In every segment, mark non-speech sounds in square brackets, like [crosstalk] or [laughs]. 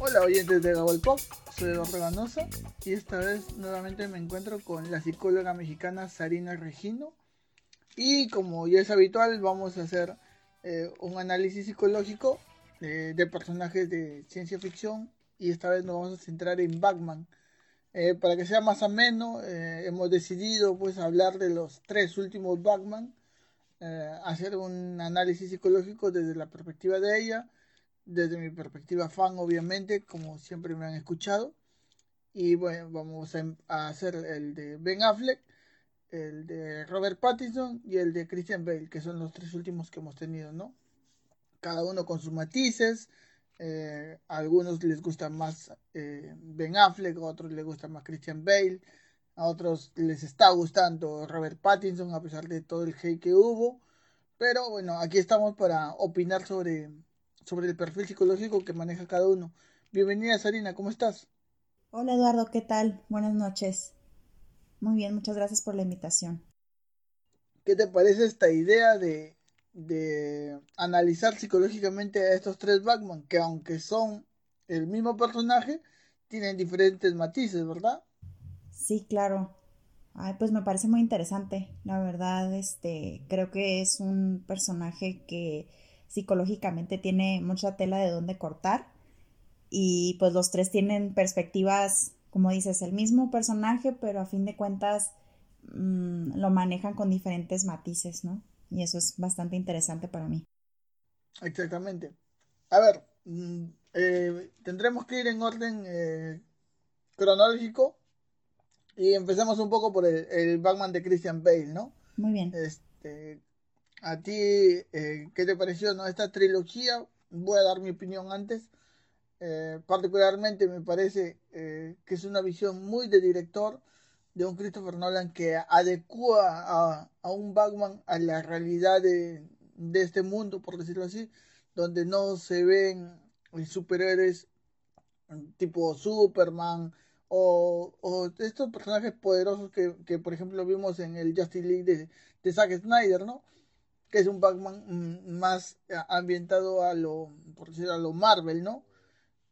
Hola oyentes de Gabol Pop, soy Eduardo Ganosa y esta vez nuevamente me encuentro con la psicóloga mexicana Sarina Regino y como ya es habitual vamos a hacer eh, un análisis psicológico eh, de personajes de ciencia ficción y esta vez nos vamos a centrar en Batman. Eh, para que sea más ameno, hemos decidido pues hablar de los tres últimos Batman, hacer un análisis psicológico desde la perspectiva de ella desde mi perspectiva fan, obviamente, como siempre me han escuchado. Y bueno, vamos a, hacer el de Ben Affleck, el de Robert Pattinson y el de Christian Bale, que son los tres últimos que hemos tenido, ¿no? Cada uno con sus matices. Eh, a algunos les gusta más eh, Ben Affleck, a otros les gusta más Christian Bale, a otros les está gustando Robert Pattinson a pesar de todo el hate que hubo. Pero bueno, aquí estamos para opinar sobre, sobre el perfil psicológico que maneja cada uno. Bienvenida Sarina, ¿cómo estás? Hola Eduardo, ¿qué tal? Buenas noches. Muy bien, muchas gracias por la invitación. ¿Qué te parece esta idea de, de analizar psicológicamente a estos tres Batman, que aunque son el mismo personaje, tienen diferentes matices, ¿verdad? Sí, claro. Ay, pues me parece muy interesante. La verdad, este, creo que es un personaje que psicológicamente tiene mucha tela de dónde cortar y pues los tres tienen perspectivas, como dices, el mismo personaje, pero a fin de cuentas mm, lo manejan con diferentes matices, ¿no? Y eso es bastante interesante para mí. Exactamente. A ver, mm, eh, tendremos que ir en orden eh, cronológico y empezamos un poco por el, el Batman de Christian Bale, ¿no? Muy bien. Este, a ti, eh, ¿qué te pareció no? esta trilogía? Voy a dar mi opinión antes. Eh, particularmente me parece eh, que es una visión muy de director de un Christopher Nolan que adecua a, un Batman a la realidad de, este mundo, por decirlo así, donde no se ven superhéroes tipo Superman o, estos personajes poderosos que, que, por ejemplo vimos en el Justice League de, de Zack Snyder, ¿no? que es un Batman mm, más eh, ambientado a lo, por decirlo, a lo Marvel, ¿no?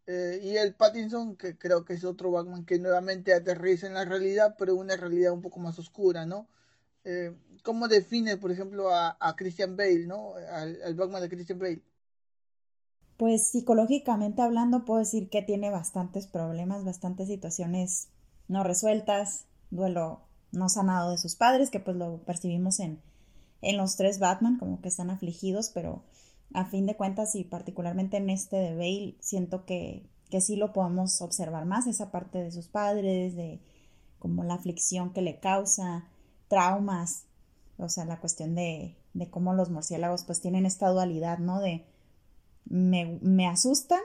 Eh, y el Pattinson, que creo que es otro Batman que nuevamente aterriza en la realidad, pero una realidad un poco más oscura, ¿no? Eh, ¿Cómo define, por ejemplo, a, Christian Bale, ¿no? Al, Batman de Christian Bale. Pues psicológicamente hablando, puedo decir que tiene bastantes problemas, bastantes situaciones no resueltas, duelo no sanado de sus padres, que pues lo percibimos en, en los tres Batman, como que están afligidos, pero a fin de cuentas y particularmente en este de Bale, siento que, que sí lo podemos observar más, esa parte de sus padres, de como la aflicción que le causa, traumas, o sea, la cuestión de, de cómo los murciélagos pues tienen esta dualidad, ¿no? De me, me asustan,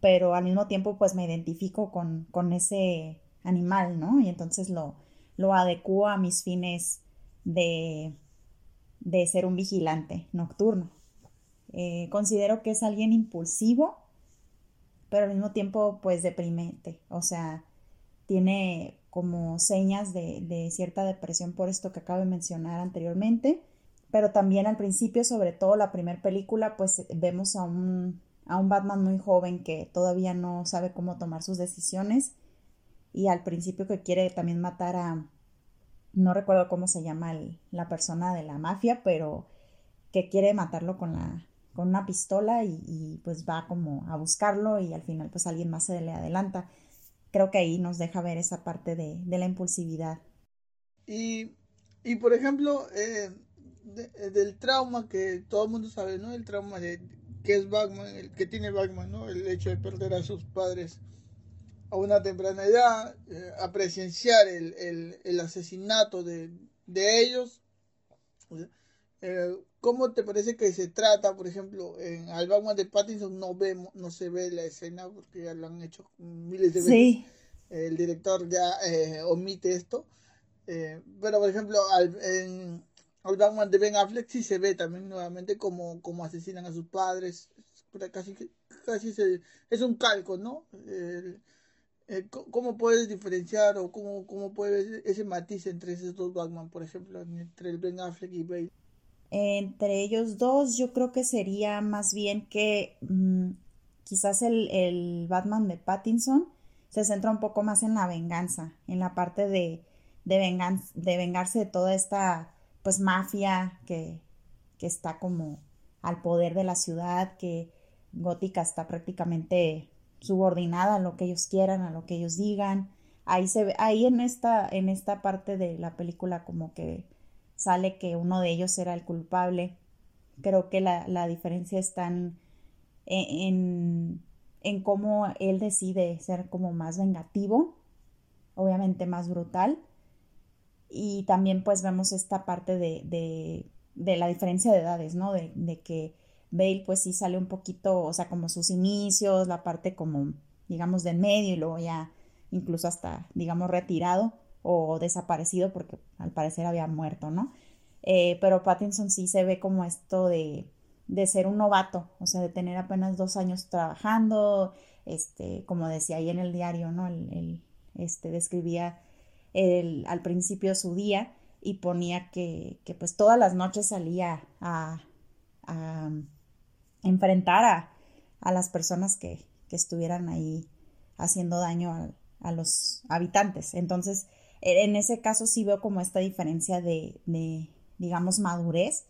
pero al mismo tiempo pues me identifico con, con ese animal, ¿no? Y entonces lo, lo adecuo a mis fines de, de ser un vigilante nocturno. Eh, considero que es alguien impulsivo, pero al mismo tiempo pues deprimente. O sea, tiene como señas de, cierta depresión por esto que acabo de mencionar anteriormente. Pero también al principio, sobre todo la primera película, pues vemos a un, a un Batman muy joven que todavía no sabe cómo tomar sus decisiones y al principio que quiere también matar a, no recuerdo cómo se llama la persona de la mafia, pero que quiere matarlo con la con una pistola y, pues va como a buscarlo y al final pues alguien más se le adelanta. Creo que ahí nos deja ver esa parte de, la impulsividad. Y, y por ejemplo, eh, del trauma que todo el mundo sabe, ¿no? El trauma de que es Batman, el que tiene Batman, ¿no? El hecho de perder a sus padres a una temprana edad, eh, a presenciar el, el, asesinato de, de ellos. Eh, ¿Cómo te parece que se trata, por ejemplo, en Batman de Pattinson no vemos, no se ve la escena porque ya lo han hecho miles de veces. El director ya eh, omite esto. pero, por ejemplo, al, en Batman de Ben Affleck sí se ve también nuevamente como, como asesinan a sus padres. Casi, casi es un calco, ¿no? ¿Cómo puedes diferenciar o cómo, cómo puedes ese matiz entre esos dos Batman, por ejemplo, entre el Ben Affleck y Bale? entre ellos dos, yo creo que sería más bien que mm, quizás el, el, Batman de Pattinson se centra un poco más en la venganza, en la parte de, de, de vengarse de toda esta pues mafia que, que está como al poder de la ciudad, que Gótica está prácticamente subordinada a lo que ellos quieran, a lo que ellos digan. Ahí se ve, ahí en esta, en esta parte de la película como que sale que uno de ellos era el culpable. Creo que la, la diferencia está en, en, en, cómo él decide ser como más vengativo, obviamente más brutal. Y también pues vemos esta parte de, de, de la diferencia de edades, ¿no? De, de que Bale pues sí sale un poquito, o sea, como sus inicios, la parte como, digamos, del medio y luego ya incluso hasta, digamos, retirado o desaparecido porque al parecer había muerto, ¿no? Eh, pero Pattinson sí se ve como esto de, de ser un novato, o sea, de tener apenas dos años trabajando, este, como decía ahí en el diario, ¿no? El, este, describía el, al principio su día y ponía que, que pues todas las noches salía a, a enfrentar a, las personas que, estuvieran ahí haciendo daño a, a, los habitantes. Entonces, en ese caso sí veo como esta diferencia de, de digamos, madurez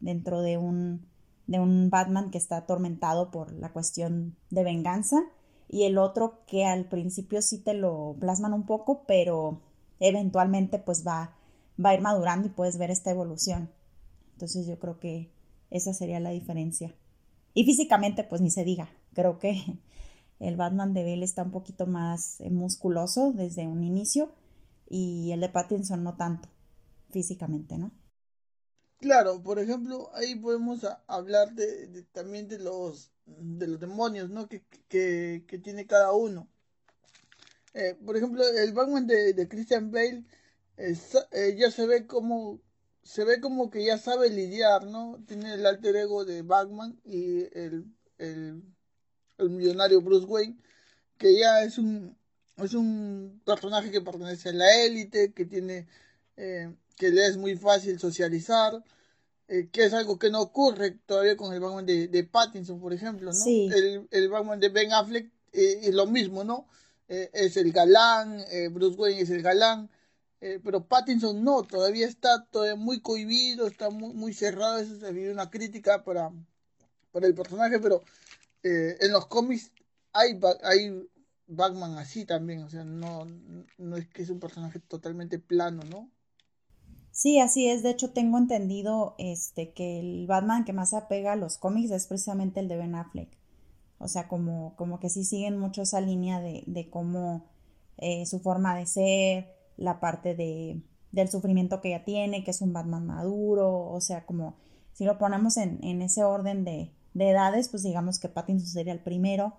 dentro de un, de un Batman que está atormentado por la cuestión de venganza y el otro que al principio sí te lo plasman un poco, pero eventualmente pues va, va a ir madurando y puedes ver esta evolución. Entonces yo creo que esa sería la diferencia. Y físicamente pues ni se diga, creo que el Batman de Bale está un poquito más eh, musculoso desde un inicio y el de Pattinson no tanto físicamente, ¿no? Claro, por ejemplo, ahí podemos hablar de, también de los de los demonios, ¿no? Que, que, que tiene cada uno. Eh, por ejemplo, el Batman de, de Christian Bale eh, ya se ve como se ve como que ya sabe lidiar, ¿no? Tiene el alter ego de Batman y el, el, el millonario Bruce Wayne, que ya es un es un personaje que pertenece a la élite, que tiene eh, que le es muy fácil socializar, eh, que es algo que no ocurre todavía con el Batman de, de Pattinson, por ejemplo, ¿no? El, el Batman de Ben Affleck eh, es lo mismo, ¿no? Eh, es el galán, Bruce Wayne es el galán, pero Pattinson no, todavía está todavía muy cohibido, está muy, cerrado, eso vive una crítica para, para el personaje, pero en los cómics hay, hay Batman así también, o sea, no, no es que es un personaje totalmente plano, ¿no? Sí, así es. De hecho, tengo entendido este, que el Batman que más se apega a los cómics es precisamente el de Ben Affleck. O sea, como, como que sí siguen mucho esa línea de, de cómo eh, su forma de ser, la parte de, del sufrimiento que ella tiene, que es un Batman maduro. O sea, como si lo ponemos en, en ese orden de, de edades, pues digamos que Pattinson sería el primero,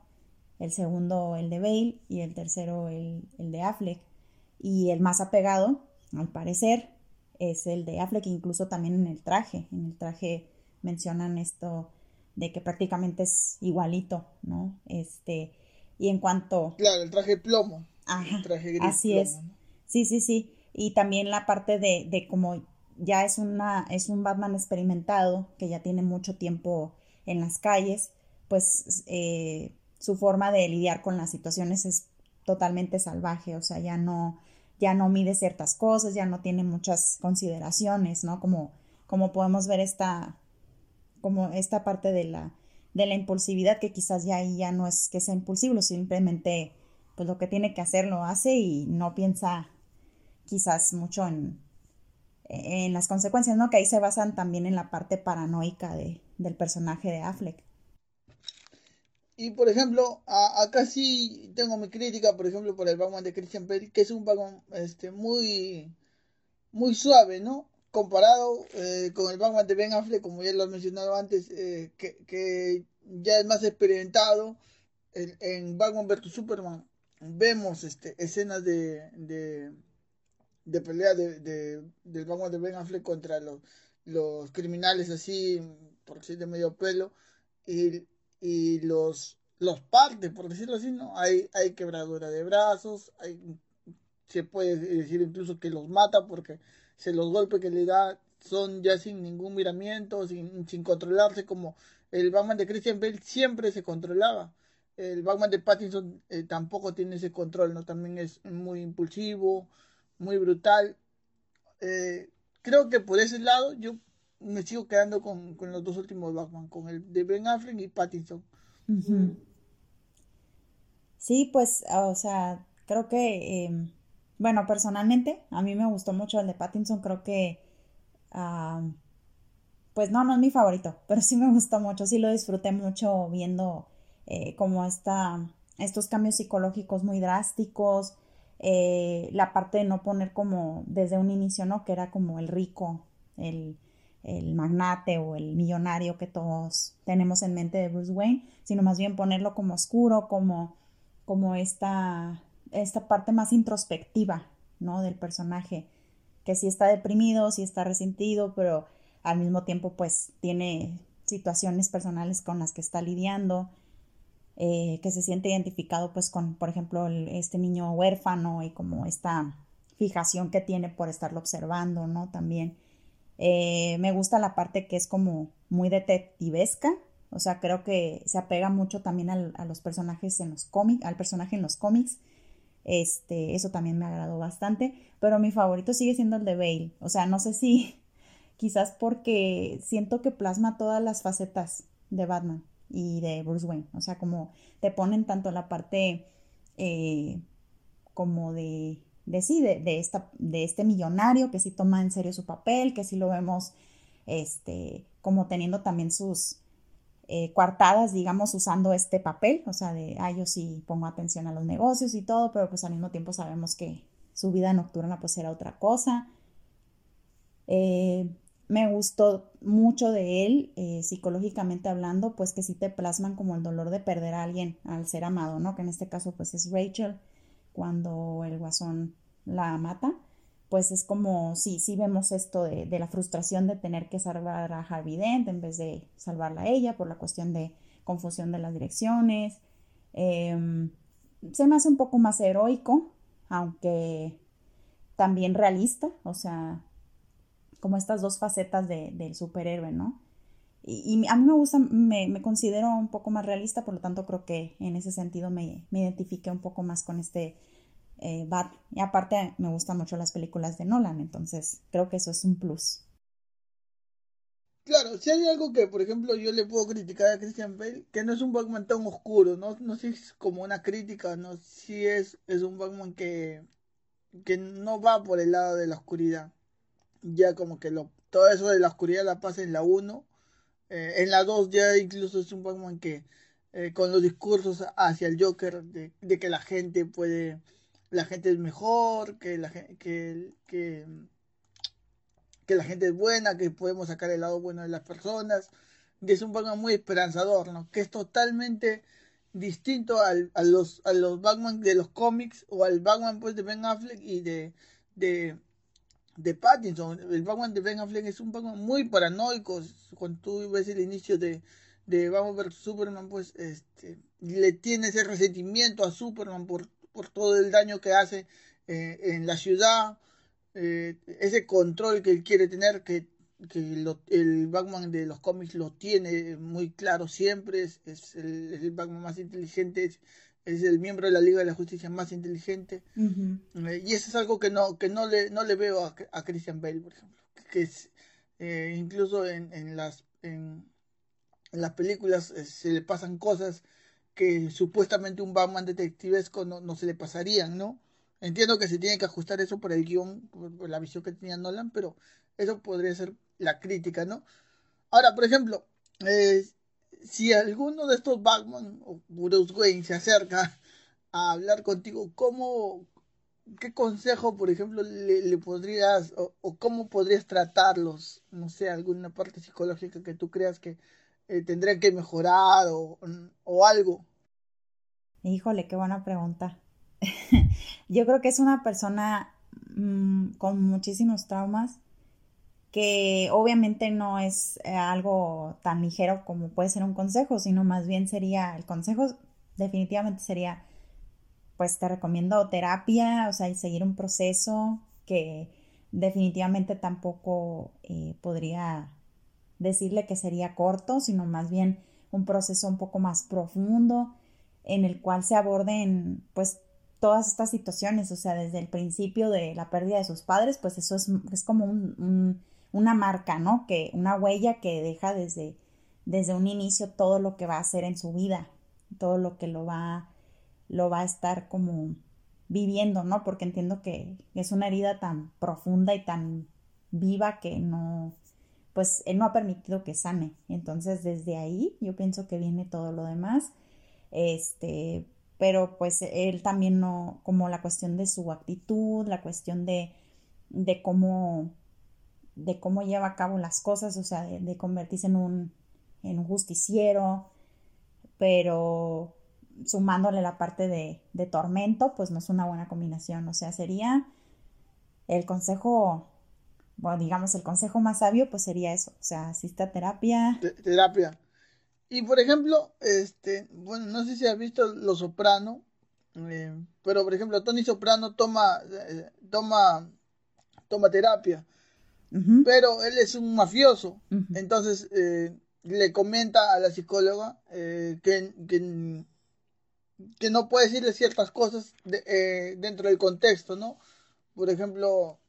el segundo el de Bale y el tercero el, el de Affleck. Y el más apegado, al parecer, es el de Affleck, incluso también en el traje. En el traje mencionan esto de que prácticamente es igualito, ¿no? Este, y en cuanto... Claro, el traje plomo. Ajá, traje gris así es. Sí, sí, sí. Y también la parte de, de como ya es, una, es un Batman experimentado, que ya tiene mucho tiempo en las calles, pues eh, su forma de lidiar con las situaciones es totalmente salvaje, o sea, ya no, ya no mide ciertas cosas, ya no tiene muchas consideraciones, ¿no? Como, como podemos ver esta, como esta parte de la, de la impulsividad que quizás ya ahí ya no es que sea impulsivo, simplemente pues lo que tiene que hacer lo hace y no piensa quizás mucho en, en las consecuencias, ¿no? Que ahí se basan también en la parte paranoica de, del personaje de Affleck. Y por ejemplo, acá sí tengo mi crítica, por ejemplo, por el Batman de Christian Bale, que es un Batman este, muy, muy suave, ¿no? Comparado eh, con el Batman de Ben Affleck, como ya lo he mencionado antes, eh, que, ya es más experimentado. En, en Batman vs Superman vemos este, escenas de, de, pelea de, de, del Batman de Ben Affleck contra los, criminales así, por decir de medio pelo. Y los, los parte, por decirlo así, ¿no? Hay, hay quebradura de brazos, hay, se puede decir incluso que los mata porque se los golpes que le da son ya sin ningún miramiento, sin, sin controlarse como el Batman de Christian Bale siempre se controlaba. El Batman de Pattinson eh, tampoco tiene ese control, ¿no? También es muy impulsivo, muy brutal. Eh, creo que por ese lado yo me sigo quedando con, los dos últimos Batman, con el de Ben Affleck y Pattinson. Sí, pues, o sea, creo que, em, bueno, personalmente, a mí me gustó mucho el de Pattinson, creo que, pues no, no es mi favorito, [laughs] pero sí me gustó mucho, sí lo disfruté mucho viendo eh, como esta, estos cambios psicológicos muy drásticos, eh, la parte de no poner como desde un inicio, ¿no? Que era como el rico, el, el magnate o el millonario que todos tenemos en mente de Bruce Wayne, sino más bien ponerlo como oscuro, como, como esta, esta parte más introspectiva, ¿no? Del personaje, que sí está deprimido, sí está resentido, pero al mismo tiempo pues tiene situaciones personales con las que está lidiando, eh, que se siente identificado pues con, por ejemplo, este niño huérfano y como esta fijación que tiene por estarlo observando, ¿no? También eh, me gusta la parte que es como muy detectivesca, o sea, creo que se apega mucho también a los personajes en los cómics, al personaje en los cómics. Este, eso también me agradó bastante, pero mi favorito sigue siendo el de Bale. O sea, no sé si [laughs] quizás porque siento que plasma todas las facetas de Batman y de Bruce Wayne. O sea, como te ponen tanto la parte eh, como de de sí, de, esta, de este millonario que sí toma en serio su papel, que sí lo vemos este, como teniendo también sus eh, coartadas, digamos, usando este papel, o sea, de, ah, yo sí pongo atención a los negocios y todo, pero pues al mismo tiempo sabemos que su vida nocturna pues era otra cosa. Eh, me gustó mucho de él, eh, psicológicamente hablando, pues que sí te plasman como el dolor de perder a alguien al ser amado, ¿no? Que en este caso pues es Rachel cuando el guasón la mata, pues es como, sí, sí vemos esto de, la frustración de tener que salvar a Harvey Dent en vez de salvarla a ella por la cuestión de confusión de las direcciones. Em, se me hace un poco más heroico, aunque también realista, o sea, como estas dos facetas del superhéroe, ¿no? Y, a mí me gusta, me, considero un poco más realista, por lo tanto creo que en ese sentido me, me identifiqué un poco más con este eh, Bat. Y aparte me gustan mucho las películas de Nolan, entonces creo que eso es un plus. Claro, si hay algo que, por ejemplo, yo le puedo criticar a Christian Bale, que no es un Batman tan oscuro, no, no sé si es como una crítica, no si es, es un Batman que, que no va por el lado de la oscuridad. Ya como que lo, todo eso de la oscuridad la pasa en la 1 eh, en la 2 ya incluso es un Batman que eh, con los discursos hacia el Joker de, que la gente puede, la gente es mejor, que la, que, que, la gente es buena, que podemos sacar el lado bueno de las personas. Es un Batman muy esperanzador, ¿no? Que es totalmente distinto al, a, los, a los Batman de los cómics o al Batman pues de Ben Affleck y de, de, de Pattinson. El Batman de Ben Affleck es un Batman muy paranoico. Cuando tú ves el inicio de, de Batman vs Superman, pues este, le tiene ese resentimiento a Superman por, por todo el daño que hace eh, en la ciudad. Eh, ese control que él quiere tener, que, que el Batman de los cómics lo tiene muy claro siempre. Es, es, el, es el Batman más inteligente. Es, es el miembro de la Liga de la Justicia más inteligente. Eh, y eso es algo que no, que no, le, no le veo a, a Christian Bale, por ejemplo. Que es, incluso en, en las, en, las películas se le pasan cosas que supuestamente un Batman detectivesco no, no se le pasarían, ¿no? Entiendo que se tiene que ajustar eso por el guion, por, la visión que tenía Nolan, pero eso podría ser la crítica, ¿no? Ahora, por ejemplo, eh, si alguno de estos Batman o Bruce Wayne se acerca a hablar contigo, ¿cómo, qué consejo, por ejemplo, le, podrías o, cómo podrías tratarlos? No sé, alguna parte psicológica que tú creas que eh, que mejorar o, o algo. Híjole, qué buena pregunta. [laughs] Yo creo que es una persona mm, con muchísimos traumas que obviamente no es eh, algo tan ligero como puede ser un consejo, sino más bien sería, el consejo definitivamente sería, pues te recomiendo terapia, o sea, seguir un proceso que definitivamente tampoco eh, podría decirle que sería corto, sino más bien un proceso un poco más profundo en el cual se aborden pues todas estas situaciones, o sea, desde el principio de la pérdida de sus padres, pues eso es, es como un, una marca, ¿no? Que, una huella que deja desde, desde un inicio todo lo que va a hacer en su vida, todo lo que lo va, lo va a estar como viviendo, ¿no? Porque entiendo que es una herida tan profunda y tan viva que no, pues él no ha permitido que sane. Entonces, desde ahí yo pienso que viene todo lo demás. Este, pero pues él también no, como la cuestión de su actitud, la cuestión de, de cómo, de cómo lleva a cabo las cosas, o sea, de, convertirse en un, en un justiciero, pero sumándole la parte de, de, tormento, pues no es una buena combinación. O sea, sería el consejo, bueno, digamos, el consejo más sabio, pues sería eso. O sea, asista terapia. terapia. Y por ejemplo, este, bueno, no sé si has visto Los Soprano, eh, pero por ejemplo, Tony Soprano toma, eh, toma, toma terapia, pero él es un mafioso, entonces eh, le comenta a la psicóloga que, que, que, no puede decirle ciertas cosas dentro del contexto, ¿no? Por ejemplo,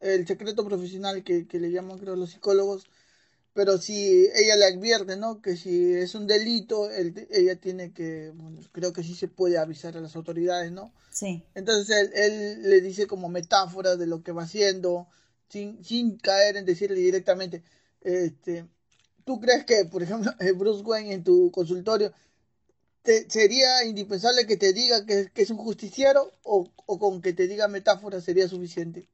el secreto profesional que, que le llaman, creo, los psicólogos, pero si ella le advierte, ¿no? Que si es un delito, ella tiene que, bueno, creo que sí se puede avisar a las autoridades, ¿no? Sí. Entonces él, le dice como metáfora de lo que va haciendo, sin, sin caer en decirle directamente, este, ¿tú crees que, por ejemplo, [laughs] Bruce Wayne en tu consultorio, te, sería indispensable que te diga que, que es un justiciero o, o con que te diga metáfora sería suficiente?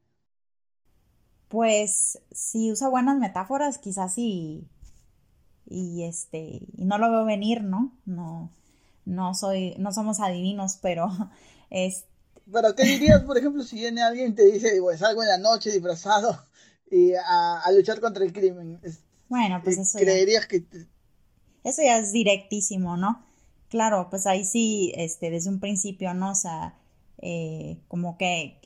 Pues si usa buenas metáforas, quizás sí. Y este, y no lo veo venir, ¿no? No, no soy, no somos adivinos, pero [laughs] es. Pero, ¿qué dirías, por ejemplo, si viene alguien y te dice, pues salgo en la noche disfrazado [laughs] y a, luchar contra el crimen? Bueno, pues eso. ¿Creerías que.? Eso ya es directísimo, ¿no? Claro, pues ahí sí, este, desde un principio, ¿no? O sea, eh, como que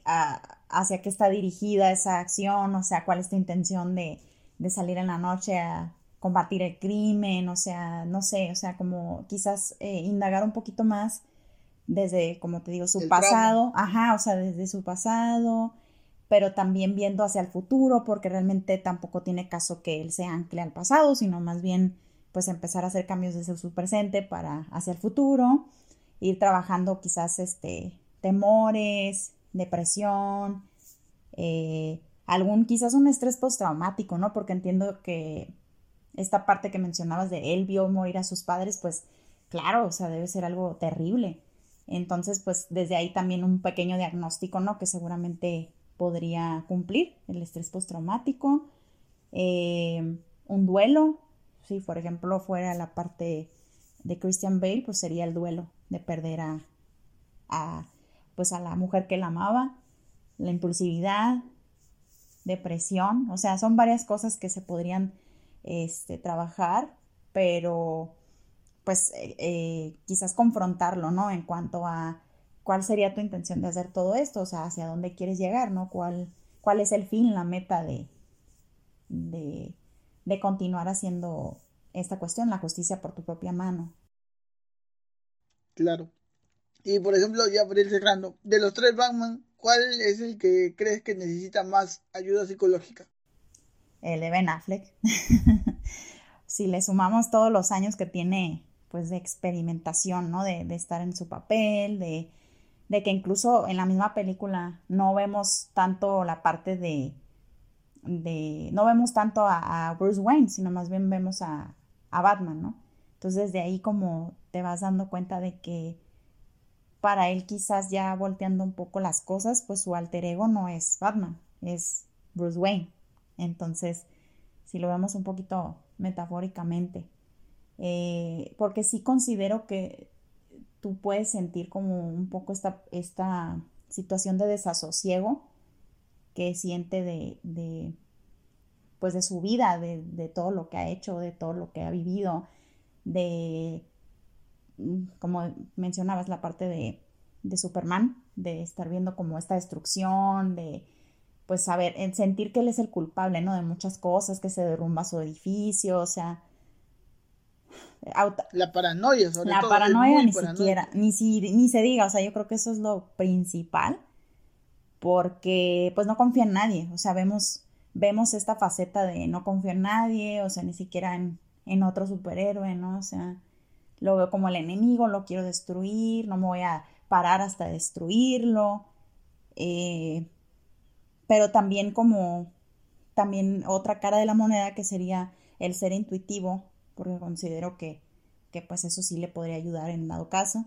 hacia qué está dirigida esa acción, o sea, cuál es tu intención de, salir en la noche a combatir el crimen, o sea, no sé, o sea, como quizás eh, indagar un poquito más desde, como te digo, su pasado, ajá, o sea, desde su pasado, pero también viendo hacia el futuro, porque realmente tampoco tiene caso que él se ancle al pasado, sino más bien, pues empezar a hacer cambios desde su presente para hacia el futuro, ir trabajando quizás, este, temores, depresión, eh, algún quizás un estrés postraumático, ¿no? Porque entiendo que esta parte que mencionabas de él vio morir a sus padres, pues claro, o sea, debe ser algo terrible. Entonces, pues desde ahí también un pequeño diagnóstico, ¿no? Que seguramente podría cumplir el estrés postraumático. Eh, un duelo, si por ejemplo fuera la parte de Christian Bale, pues sería el duelo de perder a, a pues a la mujer que la amaba, la impulsividad, depresión, o sea, son varias cosas que se podrían este, trabajar, pero pues eh, eh, quizás confrontarlo, ¿no? En cuanto a cuál sería tu intención de hacer todo esto, o sea, hacia dónde quieres llegar, ¿no? ¿Cuál, cuál es el fin, la meta de, de, de continuar haciendo esta cuestión, la justicia por tu propia mano. Claro. Y por ejemplo, ya por ir cerrando, de los tres Batman, ¿cuál es el que crees que necesita más ayuda psicológica? El de Ben Affleck. [laughs] si le sumamos todos los años que tiene, pues, de experimentación, ¿no? De, estar en su papel, de, que incluso en la misma película no vemos tanto la parte de, no vemos tanto a, Bruce Wayne, sino más bien vemos a, a Batman, ¿no? Entonces de ahí como te vas dando cuenta de que para él quizás ya volteando un poco las cosas, pues su alter ego no es Batman, es Bruce Wayne. Entonces, si lo vemos un poquito metafóricamente, eh, porque sí considero que tú puedes sentir como un poco esta, esta situación de desasosiego que siente de, de pues de su vida, de, de todo lo que ha hecho, de todo lo que ha vivido, de como mencionabas, la parte de, de, Superman, de estar viendo como esta destrucción, de, pues saber, en sentir que él es el culpable, ¿no? De muchas cosas, que se derrumba su edificio, o sea, la paranoia, sobre la paranoia ni siquiera, ni, si, ni se diga, o sea, yo creo que eso es lo principal, porque pues no confía en nadie, o sea, vemos, vemos esta faceta de no confío en nadie, o sea, ni siquiera en, en otro superhéroe, ¿no? O sea, lo veo como el enemigo, lo quiero destruir, no me voy a parar hasta destruirlo, eh, pero también como, también otra cara de la moneda que sería el ser intuitivo, porque considero que, que pues eso sí le podría ayudar en dado caso.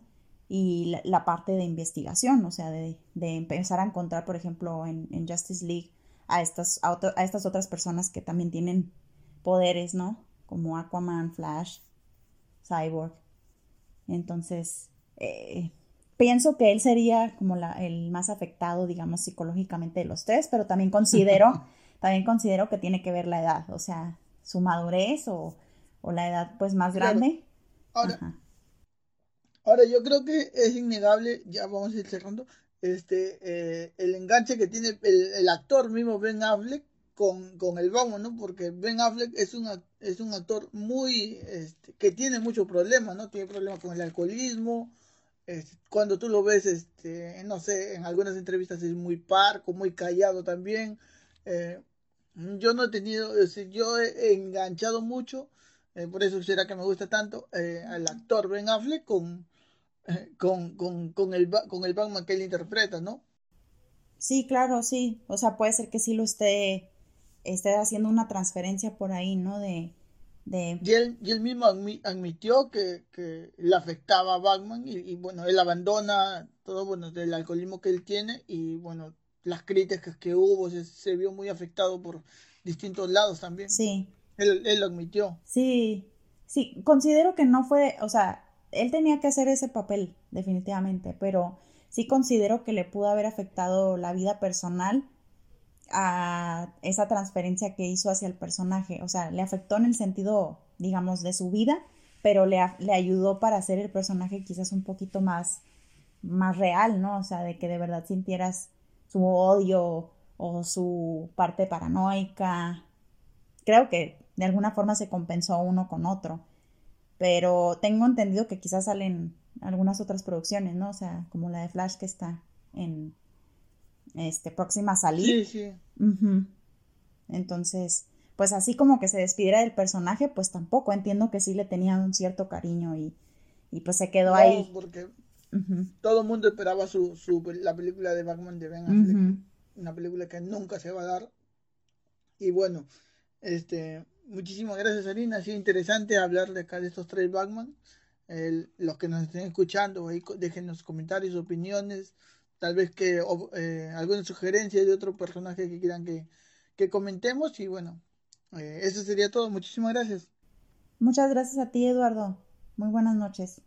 Y la, parte de investigación, o sea, de, de, empezar a encontrar, por ejemplo, en, en Justice League a estas, a, a, estas otras personas que también tienen poderes, ¿no? Como Aquaman, Flash, Cyborg. Entonces, eh, pienso que él sería como la, el más afectado, digamos, psicológicamente de los tres, pero también considero, [laughs] también considero que tiene que ver la edad, o sea, su madurez o o la edad pues más grande. Ahora, ahora yo creo que es innegable, ya vamos a ir cerrando, este, eh, el enganche que tiene el, actor mismo Ben Affleck con, con el vamos, ¿no? Porque Ben Affleck es un, es un actor muy, este, que tiene muchos problemas, ¿no? Tiene problemas con el alcoholismo, este, cuando tú lo ves, este, no sé, en algunas entrevistas es muy parco, muy callado también. Eh, yo no he tenido, yo he enganchado mucho eh, por eso será que me gusta tanto eh, al actor Ben Affleck con, [laughs] con, con, con, el, con el Batman que él interpreta, ¿no? Sí, claro, sí. O sea, puede ser que sí lo esté, esté haciendo una transferencia por ahí, ¿no? De, de... Y, él, y él mismo admitió que, que le afectaba a Batman y, bueno, él abandona todo, bueno, del alcoholismo que él tiene y bueno, las críticas que hubo, se, se vio muy afectado por distintos lados también. Sí, él, lo admitió. Sí, sí, considero que no fue, o sea, él tenía que hacer ese papel, definitivamente, pero sí considero que le pudo haber afectado la vida personal a esa transferencia que hizo hacia el personaje. O sea, le afectó en el sentido, digamos, de su vida, pero le, le ayudó para hacer el personaje quizás un poquito más, más real, ¿no? O sea, de que de verdad sintieras su odio o su parte paranoica. Creo que de alguna forma se compensó uno con otro. Pero tengo entendido que quizás salen algunas otras producciones, ¿no? O sea, como la de Flash que está en este próxima a salir. Sí, sí. Entonces, pues así como que se despidiera del personaje, pues tampoco entiendo que sí le tenían un cierto cariño y, y pues se quedó ahí. porque todo el mundo esperaba su, su, la película de Batman de Ben Affleck, una película que nunca se va a dar. Y bueno, este muchísimas gracias, Arina. Ha sido interesante hablar de acá de estos tres Batman. los que nos estén escuchando, ahí dejen los comentarios, opiniones, tal vez que eh, alguna sugerencia de otro personaje que quieran que, que comentemos. Y bueno, eh, eso sería todo. Muchísimas gracias. Muchas gracias a ti, Eduardo. Muy buenas noches.